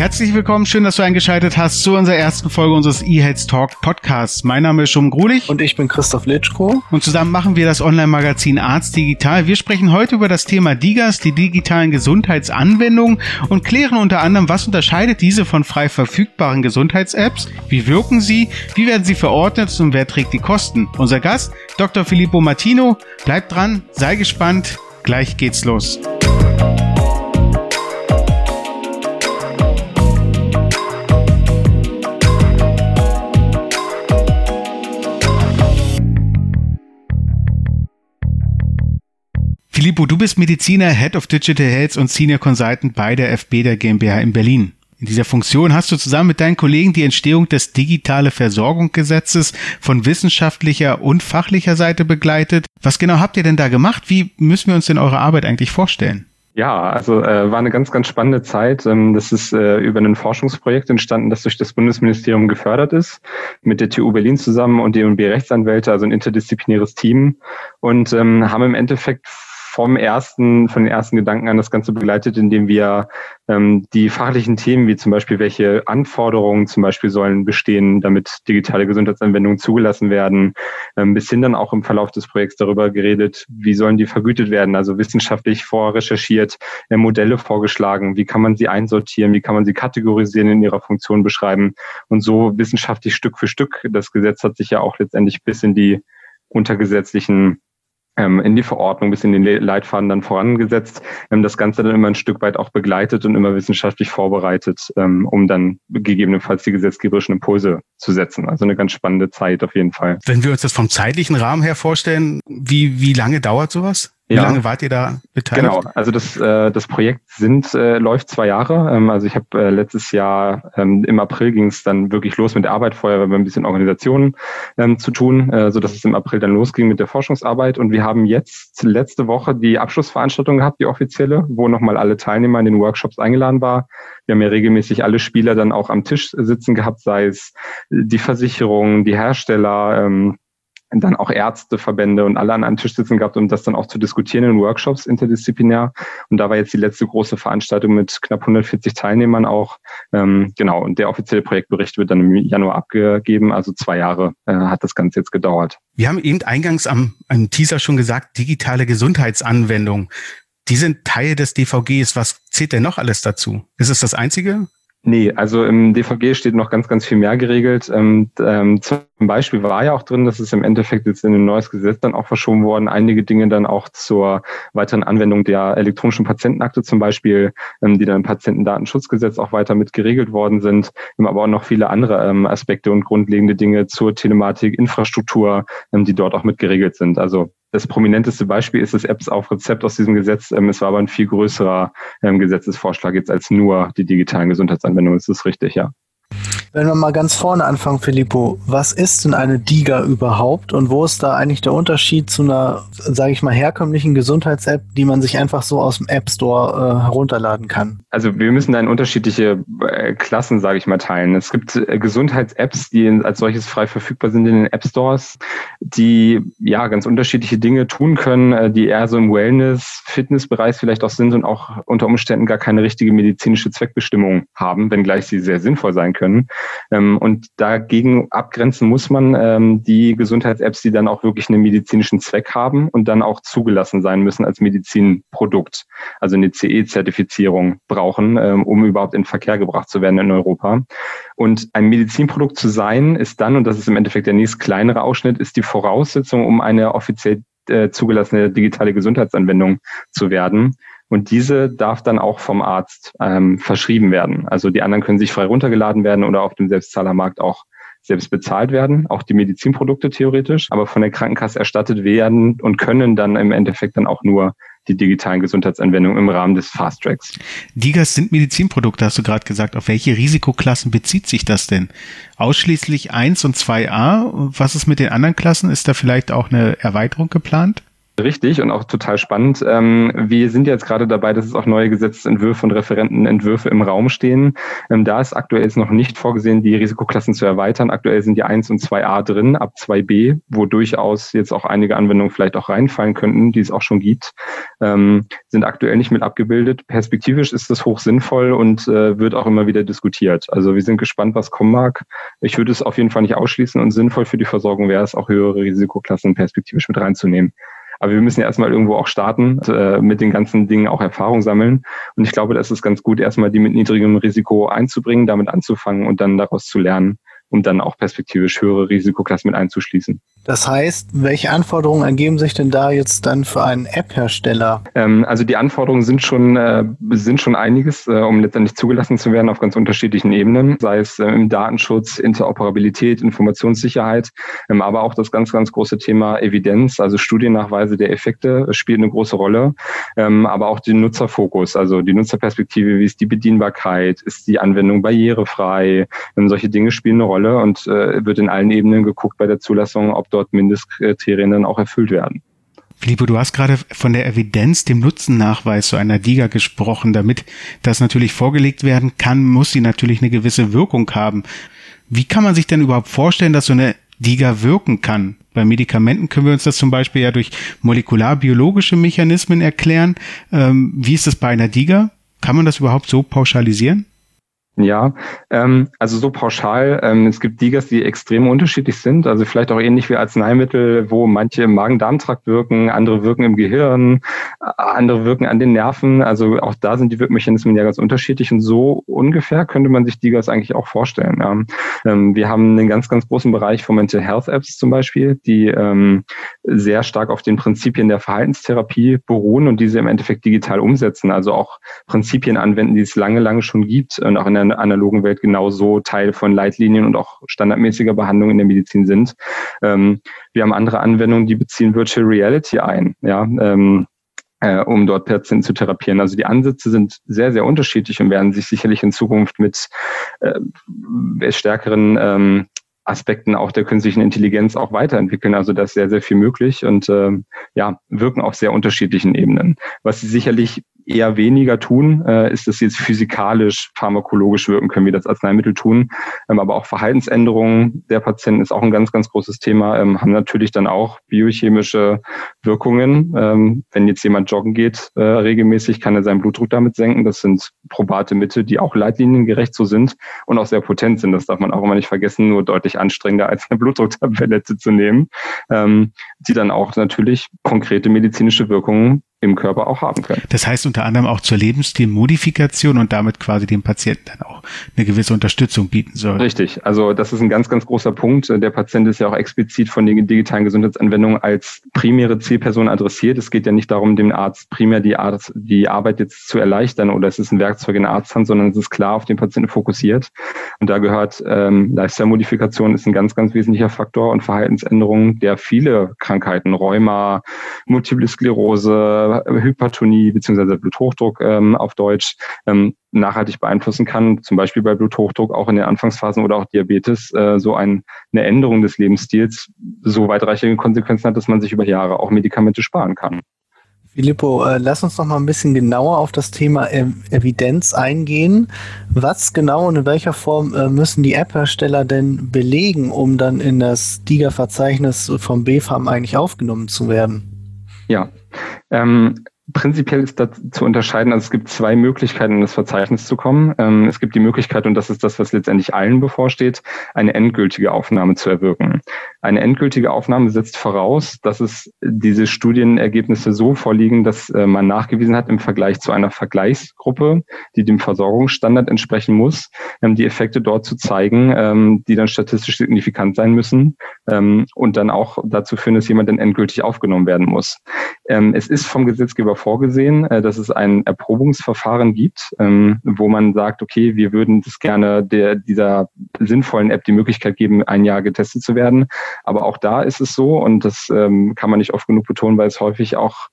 Herzlich willkommen, schön, dass du eingeschaltet hast zu unserer ersten Folge unseres eHealth Talk Podcasts. Mein Name ist Schum Grulich. Und ich bin Christoph Litschko. Und zusammen machen wir das Online-Magazin Arzt Digital. Wir sprechen heute über das Thema DIGAS, die digitalen Gesundheitsanwendungen und klären unter anderem, was unterscheidet diese von frei verfügbaren Gesundheits-Apps, wie wirken sie, wie werden sie verordnet und wer trägt die Kosten. Unser Gast, Dr. Filippo Martino. Bleibt dran, sei gespannt, gleich geht's los. Filippo, du bist Mediziner, Head of Digital Health und Senior Consultant bei der FB der GmbH in Berlin. In dieser Funktion hast du zusammen mit deinen Kollegen die Entstehung des Digitale Versorgungsgesetzes von wissenschaftlicher und fachlicher Seite begleitet. Was genau habt ihr denn da gemacht? Wie müssen wir uns denn eure Arbeit eigentlich vorstellen? Ja, also äh, war eine ganz, ganz spannende Zeit. Ähm, das ist äh, über ein Forschungsprojekt entstanden, das durch das Bundesministerium gefördert ist, mit der TU Berlin zusammen und die Rechtsanwälte, also ein interdisziplinäres Team und ähm, haben im Endeffekt vom ersten, von den ersten Gedanken an das Ganze begleitet, indem wir ähm, die fachlichen Themen, wie zum Beispiel, welche Anforderungen zum Beispiel sollen bestehen, damit digitale Gesundheitsanwendungen zugelassen werden, ähm, bis hin dann auch im Verlauf des Projekts darüber geredet, wie sollen die vergütet werden, also wissenschaftlich vorrecherchiert, äh, Modelle vorgeschlagen, wie kann man sie einsortieren, wie kann man sie kategorisieren in ihrer Funktion beschreiben und so wissenschaftlich Stück für Stück. Das Gesetz hat sich ja auch letztendlich bis in die untergesetzlichen in die Verordnung bis in den Leitfaden dann vorangesetzt, ähm, das Ganze dann immer ein Stück weit auch begleitet und immer wissenschaftlich vorbereitet, ähm, um dann gegebenenfalls die gesetzgeberischen Impulse zu setzen. Also eine ganz spannende Zeit auf jeden Fall. Wenn wir uns das vom zeitlichen Rahmen her vorstellen, wie, wie lange dauert sowas? Wie ja. lange wart ihr da beteiligt? Genau, also das, äh, das Projekt sind, äh, läuft zwei Jahre. Ähm, also ich habe äh, letztes Jahr ähm, im April ging es dann wirklich los mit der Arbeit. Vorher haben wir ein bisschen Organisationen ähm, zu tun, äh, so dass es im April dann losging mit der Forschungsarbeit. Und wir haben jetzt letzte Woche die Abschlussveranstaltung gehabt, die offizielle, wo nochmal alle Teilnehmer in den Workshops eingeladen war. Wir haben ja regelmäßig alle Spieler dann auch am Tisch sitzen gehabt, sei es die Versicherungen, die Hersteller, ähm, dann auch Ärzteverbände und alle an einem Tisch sitzen gehabt, um das dann auch zu diskutieren in Workshops interdisziplinär. Und da war jetzt die letzte große Veranstaltung mit knapp 140 Teilnehmern auch. Ähm, genau, und der offizielle Projektbericht wird dann im Januar abgegeben. Also zwei Jahre äh, hat das Ganze jetzt gedauert. Wir haben eben eingangs am, am Teaser schon gesagt, digitale Gesundheitsanwendung. Die sind Teil des DVGs. Was zählt denn noch alles dazu? Ist es das Einzige? Nee, also im DVG steht noch ganz, ganz viel mehr geregelt. Ähm, ähm, zum Beispiel war ja auch drin, dass es im Endeffekt jetzt in ein neues Gesetz dann auch verschoben worden, einige Dinge dann auch zur weiteren Anwendung der elektronischen Patientenakte zum Beispiel, ähm, die dann im Patientendatenschutzgesetz auch weiter mit geregelt worden sind, aber auch noch viele andere ähm, Aspekte und grundlegende Dinge zur Telematik, Infrastruktur, ähm, die dort auch mit geregelt sind. Also das prominenteste Beispiel ist das Apps auf Rezept aus diesem Gesetz. Ähm, es war aber ein viel größerer ähm, Gesetzesvorschlag jetzt als nur die digitalen Gesundheitsanwendungen. Das ist richtig, ja. Wenn wir mal ganz vorne anfangen, Filippo, was ist denn eine DIGA überhaupt und wo ist da eigentlich der Unterschied zu einer, sage ich mal, herkömmlichen Gesundheits-App, die man sich einfach so aus dem App Store äh, herunterladen kann? Also wir müssen da in unterschiedliche äh, Klassen, sage ich mal, teilen. Es gibt äh, Gesundheits-Apps, die als solches frei verfügbar sind in den App Stores, die ja ganz unterschiedliche Dinge tun können, äh, die eher so im Wellness, Fitnessbereich vielleicht auch sind und auch unter Umständen gar keine richtige medizinische Zweckbestimmung haben, wenngleich sie sehr sinnvoll sein können. Ähm, und dagegen abgrenzen muss man ähm, die Gesundheits-Apps, die dann auch wirklich einen medizinischen Zweck haben und dann auch zugelassen sein müssen als Medizinprodukt, also eine CE-Zertifizierung brauchen, ähm, um überhaupt in Verkehr gebracht zu werden in Europa. Und ein Medizinprodukt zu sein, ist dann, und das ist im Endeffekt der nächst kleinere Ausschnitt, ist die Voraussetzung, um eine offiziell äh, zugelassene digitale Gesundheitsanwendung zu werden. Und diese darf dann auch vom Arzt ähm, verschrieben werden. Also die anderen können sich frei runtergeladen werden oder auf dem Selbstzahlermarkt auch selbst bezahlt werden, auch die Medizinprodukte theoretisch, aber von der Krankenkasse erstattet werden und können dann im Endeffekt dann auch nur die digitalen Gesundheitsanwendungen im Rahmen des Fast Tracks. DIGAs sind Medizinprodukte, hast du gerade gesagt. Auf welche Risikoklassen bezieht sich das denn? Ausschließlich 1 und 2a? Was ist mit den anderen Klassen? Ist da vielleicht auch eine Erweiterung geplant? Richtig und auch total spannend. Ähm, wir sind jetzt gerade dabei, dass es auch neue Gesetzentwürfe und Referentenentwürfe im Raum stehen. Ähm, da ist aktuell noch nicht vorgesehen, die Risikoklassen zu erweitern. Aktuell sind die 1 und 2a drin, ab 2b, wo durchaus jetzt auch einige Anwendungen vielleicht auch reinfallen könnten, die es auch schon gibt, ähm, sind aktuell nicht mit abgebildet. Perspektivisch ist das hoch sinnvoll und äh, wird auch immer wieder diskutiert. Also wir sind gespannt, was kommen mag. Ich würde es auf jeden Fall nicht ausschließen und sinnvoll für die Versorgung wäre es, auch höhere Risikoklassen perspektivisch mit reinzunehmen. Aber wir müssen ja erstmal irgendwo auch starten, äh, mit den ganzen Dingen auch Erfahrung sammeln. Und ich glaube, das ist ganz gut, erstmal die mit niedrigem Risiko einzubringen, damit anzufangen und dann daraus zu lernen um dann auch perspektivisch höhere Risikoklassen mit einzuschließen. Das heißt, welche Anforderungen ergeben sich denn da jetzt dann für einen App-Hersteller? Ähm, also die Anforderungen sind schon, äh, sind schon einiges, äh, um letztendlich zugelassen zu werden auf ganz unterschiedlichen Ebenen, sei es äh, im Datenschutz, Interoperabilität, Informationssicherheit, ähm, aber auch das ganz, ganz große Thema Evidenz, also Studiennachweise der Effekte spielt eine große Rolle, ähm, aber auch den Nutzerfokus, also die Nutzerperspektive, wie ist die Bedienbarkeit, ist die Anwendung barrierefrei, ähm, solche Dinge spielen eine Rolle. Rolle und äh, wird in allen Ebenen geguckt bei der Zulassung, ob dort Mindestkriterien dann auch erfüllt werden. Filippo, du hast gerade von der Evidenz, dem Nutzennachweis zu einer DIGA gesprochen. Damit das natürlich vorgelegt werden kann, muss sie natürlich eine gewisse Wirkung haben. Wie kann man sich denn überhaupt vorstellen, dass so eine DIGA wirken kann? Bei Medikamenten können wir uns das zum Beispiel ja durch molekularbiologische Mechanismen erklären. Ähm, wie ist das bei einer DIGA? Kann man das überhaupt so pauschalisieren? Ja, ähm, also so pauschal. Ähm, es gibt Digas, die extrem unterschiedlich sind. Also vielleicht auch ähnlich wie Arzneimittel, wo manche im Magen-Darm-Trakt wirken, andere wirken im Gehirn, andere wirken an den Nerven. Also auch da sind die Wirkmechanismen ja ganz unterschiedlich. Und so ungefähr könnte man sich Digas eigentlich auch vorstellen. Ähm, wir haben einen ganz, ganz großen Bereich von Mental Health Apps zum Beispiel, die ähm, sehr stark auf den Prinzipien der Verhaltenstherapie beruhen und diese im Endeffekt digital umsetzen. Also auch Prinzipien anwenden, die es lange, lange schon gibt und auch in der analogen Welt genauso Teil von Leitlinien und auch standardmäßiger Behandlung in der Medizin sind. Ähm, wir haben andere Anwendungen, die beziehen Virtual Reality ein. Ja, ähm, äh, um dort Patienten zu therapieren. Also die Ansätze sind sehr, sehr unterschiedlich und werden sich sicherlich in Zukunft mit äh, stärkeren ähm, Aspekten auch der künstlichen Intelligenz auch weiterentwickeln. Also da ist sehr, sehr viel möglich und äh, ja, wirken auf sehr unterschiedlichen Ebenen. Was sie sicherlich eher weniger tun, äh, ist, sie jetzt physikalisch, pharmakologisch wirken können, wie das Arzneimittel tun. Ähm, aber auch Verhaltensänderungen der Patienten ist auch ein ganz, ganz großes Thema, ähm, haben natürlich dann auch biochemische Wirkungen. Ähm, wenn jetzt jemand joggen geht äh, regelmäßig, kann er seinen Blutdruck damit senken. Das sind probate Mittel, die auch leitliniengerecht so sind und auch sehr potent sind. Das darf man auch immer nicht vergessen, nur deutlich anstrengender als eine Blutdrucktablette zu nehmen, ähm, die dann auch natürlich konkrete medizinische Wirkungen im Körper auch haben können. Das heißt unter anderem auch zur Lebensstilmodifikation und damit quasi dem Patienten dann auch eine gewisse Unterstützung bieten soll. Richtig. Also das ist ein ganz, ganz großer Punkt. Der Patient ist ja auch explizit von den digitalen Gesundheitsanwendungen als primäre Zielperson adressiert. Es geht ja nicht darum, dem Arzt primär die, Arzt, die Arbeit jetzt zu erleichtern oder es ist ein Werkzeug in der Arzthand, sondern es ist klar auf den Patienten fokussiert. Und da gehört ähm, Lifestyle-Modifikation ist ein ganz, ganz wesentlicher Faktor und Verhaltensänderungen, der viele Krankheiten, Rheuma, Multiple Sklerose, Hypertonie beziehungsweise Bluthochdruck ähm, auf Deutsch ähm, nachhaltig beeinflussen kann, zum Beispiel bei Bluthochdruck auch in den Anfangsphasen oder auch Diabetes, äh, so ein, eine Änderung des Lebensstils so weitreichende Konsequenzen hat, dass man sich über Jahre auch Medikamente sparen kann. Filippo, äh, lass uns noch mal ein bisschen genauer auf das Thema Evidenz eingehen. Was genau und in welcher Form äh, müssen die App-Hersteller denn belegen, um dann in das DIGA-Verzeichnis vom BFAM eigentlich aufgenommen zu werden? Ja, ähm, prinzipiell ist da zu unterscheiden, also es gibt zwei Möglichkeiten, in das Verzeichnis zu kommen. Ähm, es gibt die Möglichkeit, und das ist das, was letztendlich allen bevorsteht, eine endgültige Aufnahme zu erwirken. Eine endgültige Aufnahme setzt voraus, dass es diese Studienergebnisse so vorliegen, dass äh, man nachgewiesen hat im Vergleich zu einer Vergleichsgruppe, die dem Versorgungsstandard entsprechen muss, ähm, die Effekte dort zu zeigen, ähm, die dann statistisch signifikant sein müssen und dann auch dazu führen, dass jemand dann endgültig aufgenommen werden muss. Es ist vom Gesetzgeber vorgesehen, äh, dass es ein Erprobungsverfahren gibt, ähm, wo man sagt, okay, wir würden das gerne der, dieser sinnvollen App die Möglichkeit geben, ein Jahr getestet zu werden. Aber auch da ist es so, und das ähm, kann man nicht oft genug betonen, weil es häufig auch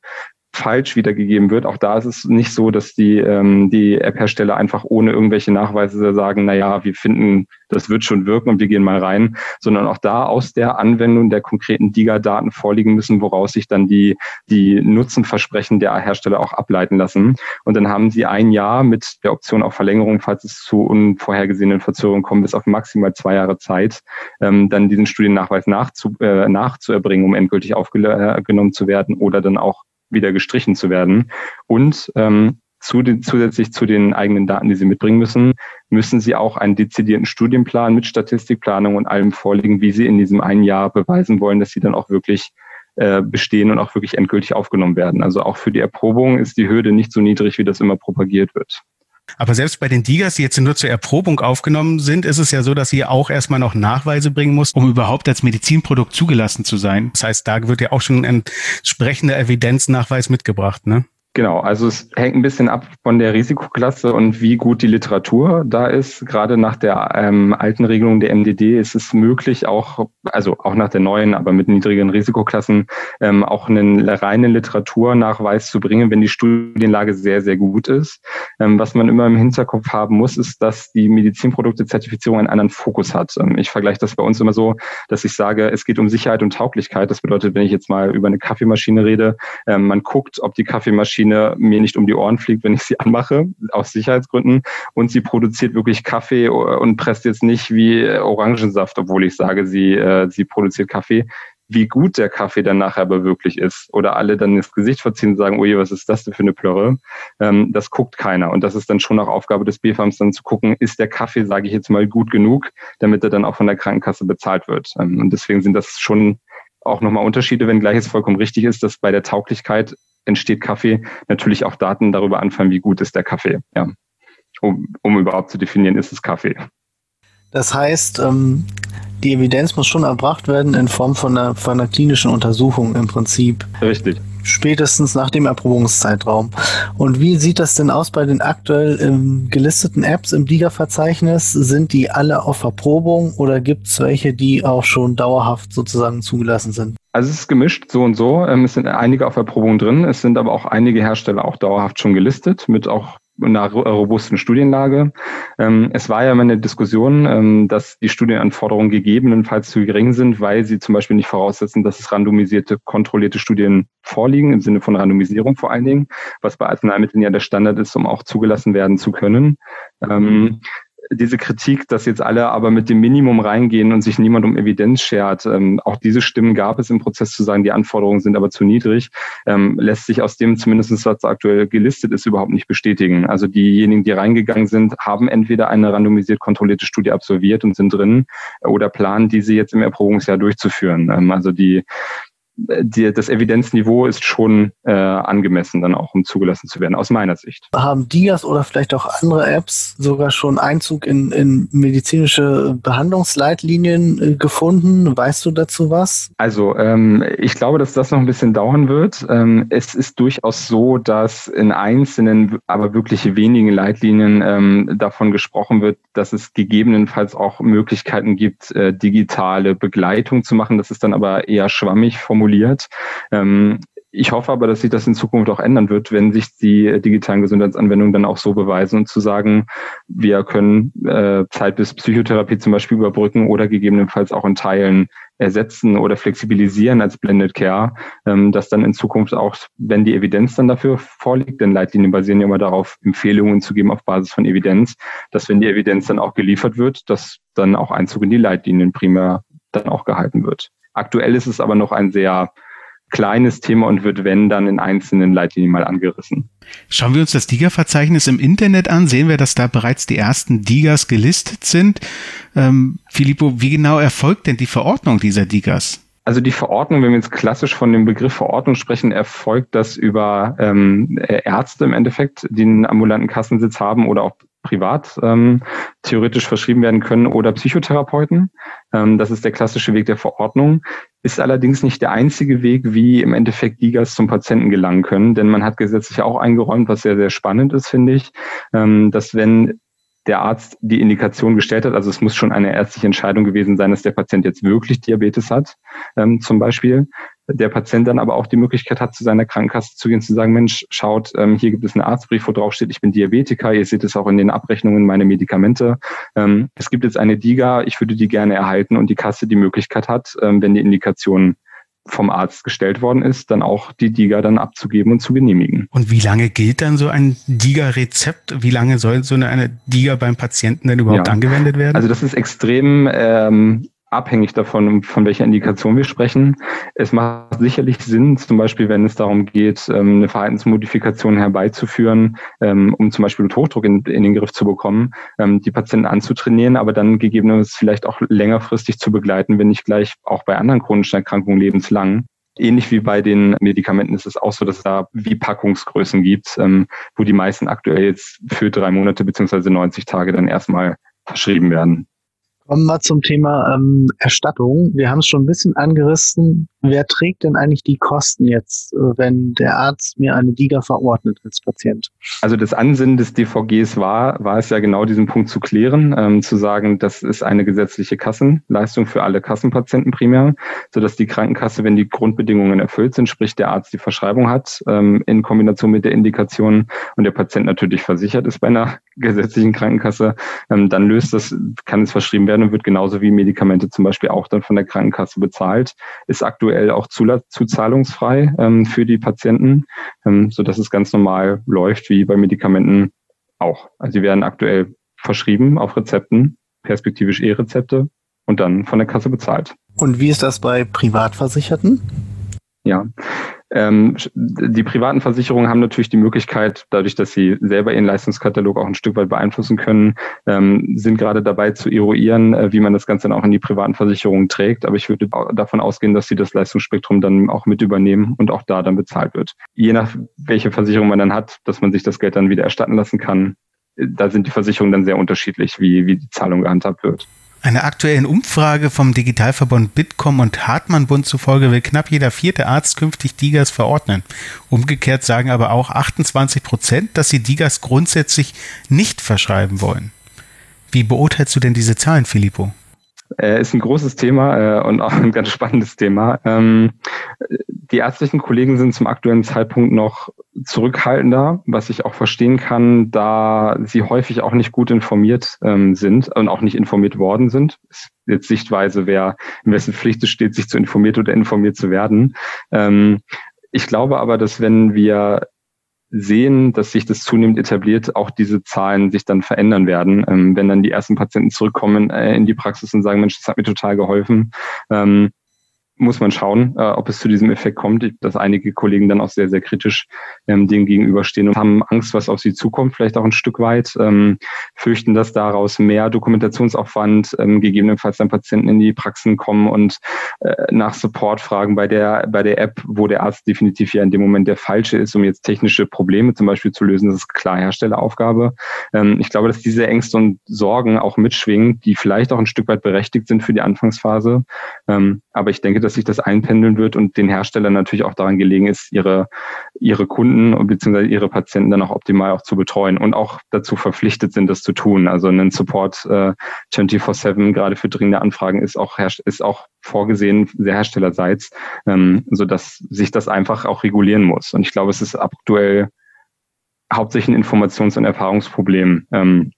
falsch wiedergegeben wird. Auch da ist es nicht so, dass die, ähm, die App-Hersteller einfach ohne irgendwelche Nachweise sagen, na ja, wir finden, das wird schon wirken und wir gehen mal rein, sondern auch da aus der Anwendung der konkreten DIGA-Daten vorliegen müssen, woraus sich dann die, die Nutzenversprechen der Hersteller auch ableiten lassen. Und dann haben sie ein Jahr mit der Option auf Verlängerung, falls es zu unvorhergesehenen Verzögerungen kommt, bis auf maximal zwei Jahre Zeit, ähm, dann diesen Studiennachweis nachzu, äh, nachzuerbringen, um endgültig aufgenommen zu werden oder dann auch wieder gestrichen zu werden. Und ähm, zu den, zusätzlich zu den eigenen Daten, die Sie mitbringen müssen, müssen Sie auch einen dezidierten Studienplan mit Statistikplanung und allem vorlegen, wie Sie in diesem einen Jahr beweisen wollen, dass Sie dann auch wirklich äh, bestehen und auch wirklich endgültig aufgenommen werden. Also auch für die Erprobung ist die Hürde nicht so niedrig, wie das immer propagiert wird. Aber selbst bei den Digas, die jetzt nur zur Erprobung aufgenommen sind, ist es ja so, dass sie auch erstmal noch Nachweise bringen muss, um überhaupt als Medizinprodukt zugelassen zu sein. Das heißt, da wird ja auch schon ein entsprechender Evidenznachweis mitgebracht, ne? Genau, also es hängt ein bisschen ab von der Risikoklasse und wie gut die Literatur da ist. Gerade nach der ähm, alten Regelung der MDD ist es möglich, auch, also auch nach der neuen, aber mit niedrigen Risikoklassen, ähm, auch einen reinen Literaturnachweis zu bringen, wenn die Studienlage sehr, sehr gut ist. Ähm, was man immer im Hinterkopf haben muss, ist, dass die Medizinprodukte-Zertifizierung einen anderen Fokus hat. Ähm, ich vergleiche das bei uns immer so, dass ich sage, es geht um Sicherheit und Tauglichkeit. Das bedeutet, wenn ich jetzt mal über eine Kaffeemaschine rede, ähm, man guckt, ob die Kaffeemaschine Maschine mir nicht um die Ohren fliegt, wenn ich sie anmache, aus Sicherheitsgründen. Und sie produziert wirklich Kaffee und presst jetzt nicht wie Orangensaft, obwohl ich sage, sie, äh, sie produziert Kaffee. Wie gut der Kaffee dann nachher aber wirklich ist oder alle dann das Gesicht verziehen und sagen, ui, was ist das denn für eine Plörre? Ähm, das guckt keiner. Und das ist dann schon auch Aufgabe des BFAMs dann zu gucken, ist der Kaffee, sage ich jetzt mal, gut genug, damit er dann auch von der Krankenkasse bezahlt wird. Ähm, und deswegen sind das schon auch nochmal Unterschiede, wenngleich es vollkommen richtig ist, dass bei der Tauglichkeit entsteht Kaffee, natürlich auch Daten darüber anfangen, wie gut ist der Kaffee, ja. Um, um überhaupt zu definieren, ist es Kaffee. Das heißt, ähm, die Evidenz muss schon erbracht werden in Form von einer, von einer klinischen Untersuchung im Prinzip. Richtig spätestens nach dem Erprobungszeitraum. Und wie sieht das denn aus bei den aktuell ähm, gelisteten Apps im DIGA-Verzeichnis? Sind die alle auf Erprobung oder gibt es welche, die auch schon dauerhaft sozusagen zugelassen sind? Also es ist gemischt, so und so. Ähm, es sind einige auf Erprobung drin. Es sind aber auch einige Hersteller auch dauerhaft schon gelistet mit auch einer robusten Studienlage. Ähm, es war ja immer eine Diskussion, ähm, dass die Studienanforderungen gegebenenfalls zu gering sind, weil sie zum Beispiel nicht voraussetzen, dass es randomisierte, kontrollierte Studien vorliegen, im Sinne von Randomisierung vor allen Dingen, was bei Arzneimitteln ja der Standard ist, um auch zugelassen werden zu können. Diese Kritik, dass jetzt alle aber mit dem Minimum reingehen und sich niemand um Evidenz schert, ähm, auch diese Stimmen gab es im Prozess zu sagen, die Anforderungen sind aber zu niedrig, ähm, lässt sich aus dem zumindest, was aktuell gelistet ist, überhaupt nicht bestätigen. Also diejenigen, die reingegangen sind, haben entweder eine randomisiert kontrollierte Studie absolviert und sind drin oder planen, diese jetzt im Erprobungsjahr durchzuführen. Ähm, also die die, das Evidenzniveau ist schon äh, angemessen, dann auch um zugelassen zu werden, aus meiner Sicht. Haben DIAS oder vielleicht auch andere Apps sogar schon Einzug in, in medizinische Behandlungsleitlinien äh, gefunden? Weißt du dazu was? Also ähm, ich glaube, dass das noch ein bisschen dauern wird. Ähm, es ist durchaus so, dass in einzelnen, aber wirklich wenigen Leitlinien ähm, davon gesprochen wird, dass es gegebenenfalls auch Möglichkeiten gibt, äh, digitale Begleitung zu machen. Das ist dann aber eher schwammig formuliert formuliert. Ähm, ich hoffe aber, dass sich das in Zukunft auch ändern wird, wenn sich die digitalen Gesundheitsanwendungen dann auch so beweisen und zu sagen, wir können äh, Zeit bis Psychotherapie zum Beispiel überbrücken oder gegebenenfalls auch in Teilen ersetzen oder flexibilisieren als Blended Care, ähm, dass dann in Zukunft auch, wenn die Evidenz dann dafür vorliegt, denn Leitlinien basieren ja immer darauf, Empfehlungen zu geben auf Basis von Evidenz, dass wenn die Evidenz dann auch geliefert wird, dass dann auch Einzug in die Leitlinien primär dann auch gehalten wird. Aktuell ist es aber noch ein sehr kleines Thema und wird, wenn, dann in einzelnen Leitlinien mal angerissen. Schauen wir uns das DIGA-Verzeichnis im Internet an, sehen wir, dass da bereits die ersten DIGAs gelistet sind. Ähm, Filippo, wie genau erfolgt denn die Verordnung dieser DIGAs? Also die Verordnung, wenn wir jetzt klassisch von dem Begriff Verordnung sprechen, erfolgt das über ähm, Ärzte im Endeffekt, die einen ambulanten Kassensitz haben oder auch privat ähm, theoretisch verschrieben werden können oder Psychotherapeuten. Ähm, das ist der klassische Weg der Verordnung. Ist allerdings nicht der einzige Weg, wie im Endeffekt Digas zum Patienten gelangen können, denn man hat gesetzlich auch eingeräumt, was sehr, sehr spannend ist, finde ich, ähm, dass wenn der Arzt die Indikation gestellt hat. Also es muss schon eine ärztliche Entscheidung gewesen sein, dass der Patient jetzt wirklich Diabetes hat, ähm, zum Beispiel. Der Patient dann aber auch die Möglichkeit hat, zu seiner Krankenkasse zu gehen, zu sagen, Mensch, schaut, ähm, hier gibt es einen Arztbrief, wo drauf steht, ich bin Diabetiker, ihr seht es auch in den Abrechnungen meine Medikamente. Ähm, es gibt jetzt eine DIGA, ich würde die gerne erhalten und die Kasse die Möglichkeit hat, ähm, wenn die Indikation vom Arzt gestellt worden ist, dann auch die DIGA dann abzugeben und zu genehmigen. Und wie lange gilt dann so ein DIGA-Rezept? Wie lange soll so eine, eine DIGA beim Patienten denn überhaupt ja. angewendet werden? Also das ist extrem ähm, abhängig davon, von welcher Indikation wir sprechen. Es macht sicherlich Sinn, zum Beispiel, wenn es darum geht, ähm, eine Verhaltensmodifikation herbeizuführen, ähm, um zum Beispiel Bluthochdruck in, in den Griff zu bekommen, ähm, die Patienten anzutrainieren, aber dann gegebenenfalls vielleicht auch längerfristig zu begleiten, wenn nicht gleich auch bei anderen chronischen Erkrankungen lebenslang. Ähnlich wie bei den Medikamenten ist es auch so, dass es da wie Packungsgrößen gibt, wo die meisten aktuell jetzt für drei Monate beziehungsweise 90 Tage dann erstmal verschrieben werden. Kommen wir zum Thema ähm, Erstattung. Wir haben es schon ein bisschen angerissen. Wer trägt denn eigentlich die Kosten jetzt, äh, wenn der Arzt mir eine DIGA verordnet als Patient? Also das Ansinnen des DVGs war, war es ja genau diesen Punkt zu klären, ähm, zu sagen, das ist eine gesetzliche Kassenleistung für alle Kassenpatienten primär, sodass die Krankenkasse, wenn die Grundbedingungen erfüllt sind, sprich der Arzt die Verschreibung hat, ähm, in Kombination mit der Indikation und der Patient natürlich versichert ist bei einer gesetzlichen Krankenkasse, ähm, dann löst das, kann es verschrieben werden und wird genauso wie Medikamente zum Beispiel auch dann von der Krankenkasse bezahlt, ist aktuell auch zuzahlungsfrei ähm, für die Patienten, ähm, so dass es ganz normal läuft wie bei Medikamenten auch. Also sie werden aktuell verschrieben auf Rezepten, perspektivisch E-Rezepte und dann von der Kasse bezahlt. Und wie ist das bei Privatversicherten? Ja, ähm, die privaten Versicherungen haben natürlich die Möglichkeit, dadurch, dass sie selber ihren Leistungskatalog auch ein Stück weit beeinflussen können, ähm, sind gerade dabei zu eruieren, äh, wie man das Ganze dann auch in die privaten Versicherungen trägt. Aber ich würde davon ausgehen, dass sie das Leistungsspektrum dann auch mit übernehmen und auch da dann bezahlt wird. Je nach welche Versicherung man dann hat, dass man sich das Geld dann wieder erstatten lassen kann, äh, da sind die Versicherungen dann sehr unterschiedlich, wie, wie die Zahlung gehandhabt wird. Einer aktuellen Umfrage vom Digitalverbund Bitkom und Hartmann-Bund zufolge will knapp jeder vierte Arzt künftig Digas verordnen. Umgekehrt sagen aber auch 28 Prozent, dass sie Digas grundsätzlich nicht verschreiben wollen. Wie beurteilst du denn diese Zahlen, Filippo? Äh, ist ein großes Thema äh, und auch ein ganz spannendes Thema. Ähm, die ärztlichen Kollegen sind zum aktuellen Zeitpunkt noch zurückhaltender, was ich auch verstehen kann, da sie häufig auch nicht gut informiert ähm, sind und auch nicht informiert worden sind. Ist jetzt Sichtweise, wer in wessen Pflicht es steht, sich zu informiert oder informiert zu werden. Ähm, ich glaube aber, dass wenn wir sehen, dass sich das zunehmend etabliert, auch diese Zahlen sich dann verändern werden, ähm, wenn dann die ersten Patienten zurückkommen äh, in die Praxis und sagen, Mensch, das hat mir total geholfen. Ähm, muss man schauen, äh, ob es zu diesem Effekt kommt, dass einige Kollegen dann auch sehr, sehr kritisch ähm, dem gegenüberstehen und haben Angst, was auf sie zukommt, vielleicht auch ein Stück weit, ähm, fürchten, dass daraus mehr Dokumentationsaufwand, ähm, gegebenenfalls dann Patienten in die Praxen kommen und äh, nach Support fragen bei der, bei der App, wo der Arzt definitiv ja in dem Moment der falsche ist, um jetzt technische Probleme zum Beispiel zu lösen. Das ist klar Herstelleraufgabe. Ähm, ich glaube, dass diese Ängste und Sorgen auch mitschwingen, die vielleicht auch ein Stück weit berechtigt sind für die Anfangsphase. Ähm, aber ich denke, dass sich das einpendeln wird und den Herstellern natürlich auch daran gelegen ist, ihre, ihre Kunden bzw. ihre Patienten dann auch optimal auch zu betreuen und auch dazu verpflichtet sind, das zu tun. Also ein Support äh, 24-7 gerade für dringende Anfragen ist auch, ist auch vorgesehen, sehr herstellerseits, ähm, sodass sich das einfach auch regulieren muss. Und ich glaube, es ist aktuell hauptsächlich ein Informations- und Erfahrungsproblem, ähm,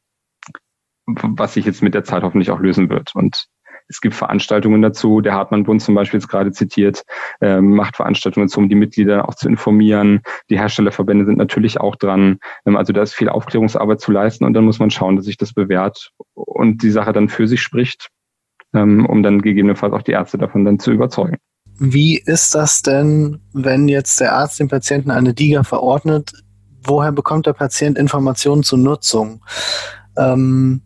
was sich jetzt mit der Zeit hoffentlich auch lösen wird. Und es gibt Veranstaltungen dazu. Der Hartmann-Bund zum Beispiel ist gerade zitiert, äh, macht Veranstaltungen dazu, um die Mitglieder auch zu informieren. Die Herstellerverbände sind natürlich auch dran. Ähm, also da ist viel Aufklärungsarbeit zu leisten und dann muss man schauen, dass sich das bewährt und die Sache dann für sich spricht, ähm, um dann gegebenenfalls auch die Ärzte davon dann zu überzeugen. Wie ist das denn, wenn jetzt der Arzt dem Patienten eine DIGA verordnet? Woher bekommt der Patient Informationen zur Nutzung? Ähm,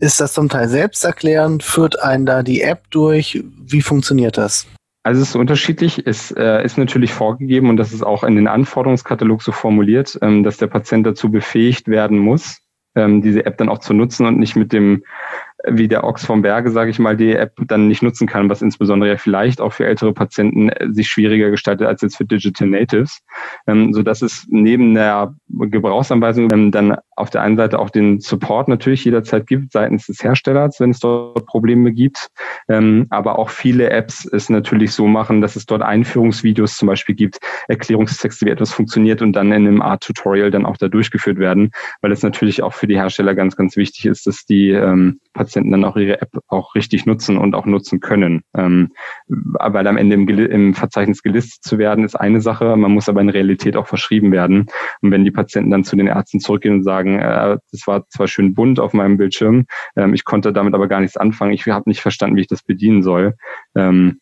ist das zum Teil selbsterklärend? Führt einen da die App durch? Wie funktioniert das? Also es ist unterschiedlich. Es äh, ist natürlich vorgegeben und das ist auch in den Anforderungskatalog so formuliert, ähm, dass der Patient dazu befähigt werden muss, ähm, diese App dann auch zu nutzen und nicht mit dem wie der Ochs vom Berge, sage ich mal, die App dann nicht nutzen kann, was insbesondere ja vielleicht auch für ältere Patienten äh, sich schwieriger gestaltet als jetzt für Digital Natives, ähm, so dass es neben der Gebrauchsanweisung ähm, dann auf der einen Seite auch den Support natürlich jederzeit gibt seitens des Herstellers, wenn es dort Probleme gibt, ähm, aber auch viele Apps es natürlich so machen, dass es dort Einführungsvideos zum Beispiel gibt, Erklärungstexte, wie etwas funktioniert und dann in einem Art-Tutorial dann auch da durchgeführt werden, weil es natürlich auch für die Hersteller ganz, ganz wichtig ist, dass die ähm, Patienten dann auch ihre App auch richtig nutzen und auch nutzen können. Ähm, weil am Ende im, im Verzeichnis gelistet zu werden, ist eine Sache, man muss aber in Realität auch verschrieben werden. Und wenn die Patienten dann zu den Ärzten zurückgehen und sagen, äh, das war zwar schön bunt auf meinem Bildschirm, ähm, ich konnte damit aber gar nichts anfangen, ich habe nicht verstanden, wie ich das bedienen soll, ähm,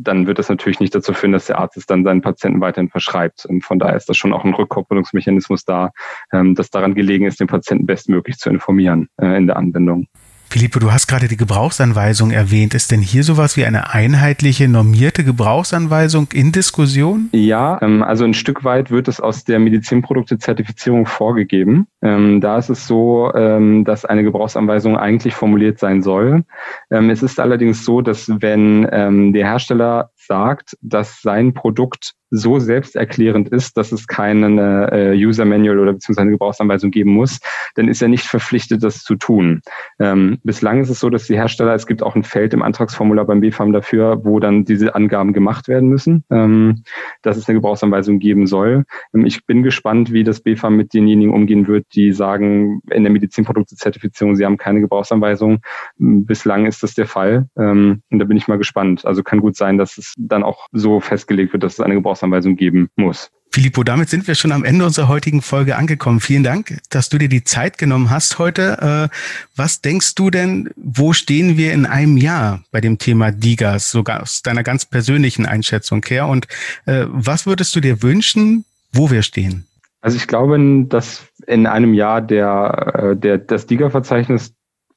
dann wird das natürlich nicht dazu führen, dass der Arzt es dann seinen Patienten weiterhin verschreibt. Und von daher ist das schon auch ein Rückkopplungsmechanismus da, ähm, das daran gelegen ist, den Patienten bestmöglich zu informieren äh, in der Anwendung. Filippo, du hast gerade die Gebrauchsanweisung erwähnt. Ist denn hier sowas wie eine einheitliche, normierte Gebrauchsanweisung in Diskussion? Ja, ähm, also ein Stück weit wird es aus der Medizinprodukte-Zertifizierung vorgegeben. Ähm, da ist es so, ähm, dass eine Gebrauchsanweisung eigentlich formuliert sein soll. Es ist allerdings so, dass wenn der Hersteller sagt, dass sein Produkt so selbsterklärend ist, dass es keine äh, User Manual oder beziehungsweise eine Gebrauchsanweisung geben muss, dann ist er nicht verpflichtet, das zu tun. Ähm, bislang ist es so, dass die Hersteller, es gibt auch ein Feld im Antragsformular beim BFAM dafür, wo dann diese Angaben gemacht werden müssen, ähm, dass es eine Gebrauchsanweisung geben soll. Ähm, ich bin gespannt, wie das BFAM mit denjenigen umgehen wird, die sagen, in der Medizinprodukte-Zertifizierung, sie haben keine Gebrauchsanweisung. Bislang ist das der Fall. Ähm, und da bin ich mal gespannt. Also kann gut sein, dass es dann auch so festgelegt wird, dass es eine Gebrauchsanweisung Gebrauchsanweisung geben muss. Filippo, damit sind wir schon am Ende unserer heutigen Folge angekommen. Vielen Dank, dass du dir die Zeit genommen hast heute. Äh, was denkst du denn, wo stehen wir in einem Jahr bei dem Thema Digas, sogar aus deiner ganz persönlichen Einschätzung her? Und äh, was würdest du dir wünschen, wo wir stehen? Also ich glaube, dass in einem Jahr der, äh, der, das DIGA-Verzeichnis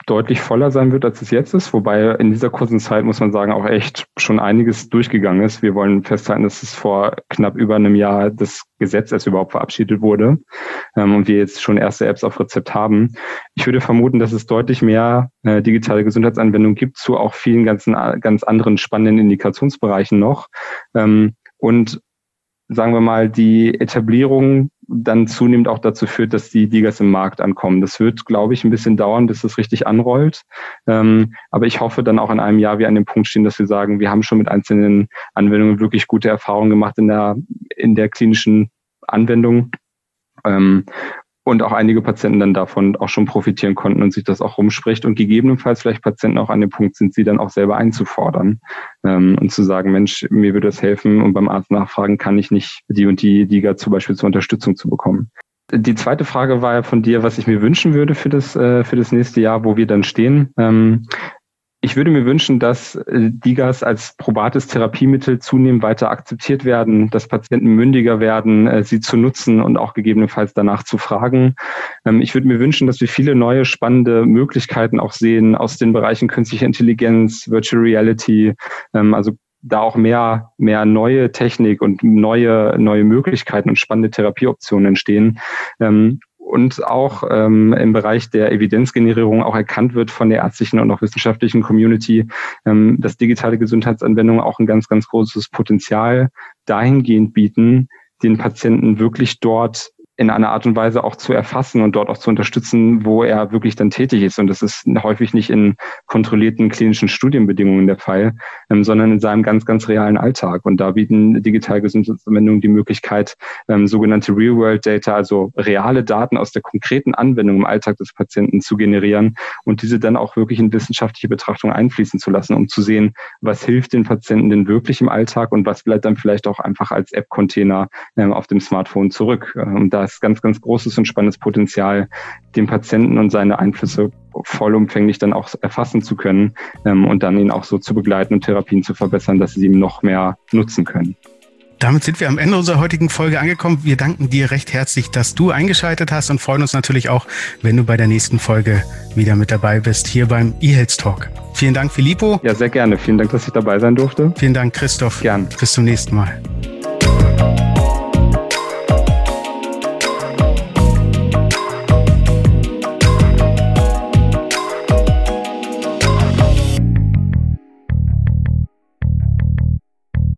deutlich voller sein wird, als es jetzt ist. Wobei in dieser kurzen Zeit, muss man sagen, auch echt schon einiges durchgegangen ist. Wir wollen festhalten, dass es vor knapp über einem Jahr das Gesetz erst überhaupt verabschiedet wurde ähm, und wir jetzt schon erste Apps auf Rezept haben. Ich würde vermuten, dass es deutlich mehr äh, digitale Gesundheitsanwendungen gibt zu auch vielen ganzen, ganz anderen spannenden Indikationsbereichen noch. Ähm, und sagen wir mal, die Etablierung dann zunehmend auch dazu führt, dass die Digas im Markt ankommen. Das wird, glaube ich, ein bisschen dauern, bis das richtig anrollt. Ähm, aber ich hoffe dann auch in einem Jahr wir an dem Punkt stehen, dass wir sagen, wir haben schon mit einzelnen Anwendungen wirklich gute Erfahrungen gemacht in der, in der klinischen Anwendung. Ähm, und auch einige Patienten dann davon auch schon profitieren konnten und sich das auch rumspricht und gegebenenfalls vielleicht Patienten auch an dem Punkt sind, sie dann auch selber einzufordern ähm, und zu sagen, Mensch, mir würde das helfen und beim Arzt nachfragen, kann ich nicht die und die Liga zum Beispiel zur Unterstützung zu bekommen. Die zweite Frage war ja von dir, was ich mir wünschen würde für das, äh, für das nächste Jahr, wo wir dann stehen. Ähm, ich würde mir wünschen, dass äh, Digas als probates Therapiemittel zunehmend weiter akzeptiert werden, dass Patienten mündiger werden, äh, sie zu nutzen und auch gegebenenfalls danach zu fragen. Ähm, ich würde mir wünschen, dass wir viele neue spannende Möglichkeiten auch sehen aus den Bereichen künstliche Intelligenz, Virtual Reality, ähm, also da auch mehr, mehr neue Technik und neue, neue Möglichkeiten und spannende Therapieoptionen entstehen. Ähm, und auch ähm, im Bereich der Evidenzgenerierung auch erkannt wird von der ärztlichen und auch wissenschaftlichen Community, ähm, dass digitale Gesundheitsanwendungen auch ein ganz, ganz großes Potenzial dahingehend bieten, den Patienten wirklich dort in einer Art und Weise auch zu erfassen und dort auch zu unterstützen, wo er wirklich dann tätig ist. Und das ist häufig nicht in kontrollierten klinischen Studienbedingungen der Fall, ähm, sondern in seinem ganz, ganz realen Alltag. Und da bieten digitale Gesundheitsanwendungen die Möglichkeit, ähm, sogenannte Real-World-Data, also reale Daten aus der konkreten Anwendung im Alltag des Patienten zu generieren und diese dann auch wirklich in wissenschaftliche Betrachtung einfließen zu lassen, um zu sehen, was hilft den Patienten denn wirklich im Alltag und was bleibt dann vielleicht auch einfach als App-Container ähm, auf dem Smartphone zurück. Und da ist ganz, ganz großes und spannendes Potenzial, den Patienten und seine Einflüsse vollumfänglich dann auch erfassen zu können ähm, und dann ihn auch so zu begleiten und Therapien zu verbessern, dass sie ihm noch mehr nutzen können. Damit sind wir am Ende unserer heutigen Folge angekommen. Wir danken dir recht herzlich, dass du eingeschaltet hast und freuen uns natürlich auch, wenn du bei der nächsten Folge wieder mit dabei bist, hier beim eHealth Talk. Vielen Dank, Filippo. Ja, sehr gerne. Vielen Dank, dass ich dabei sein durfte. Vielen Dank, Christoph. Gern. Bis zum nächsten Mal.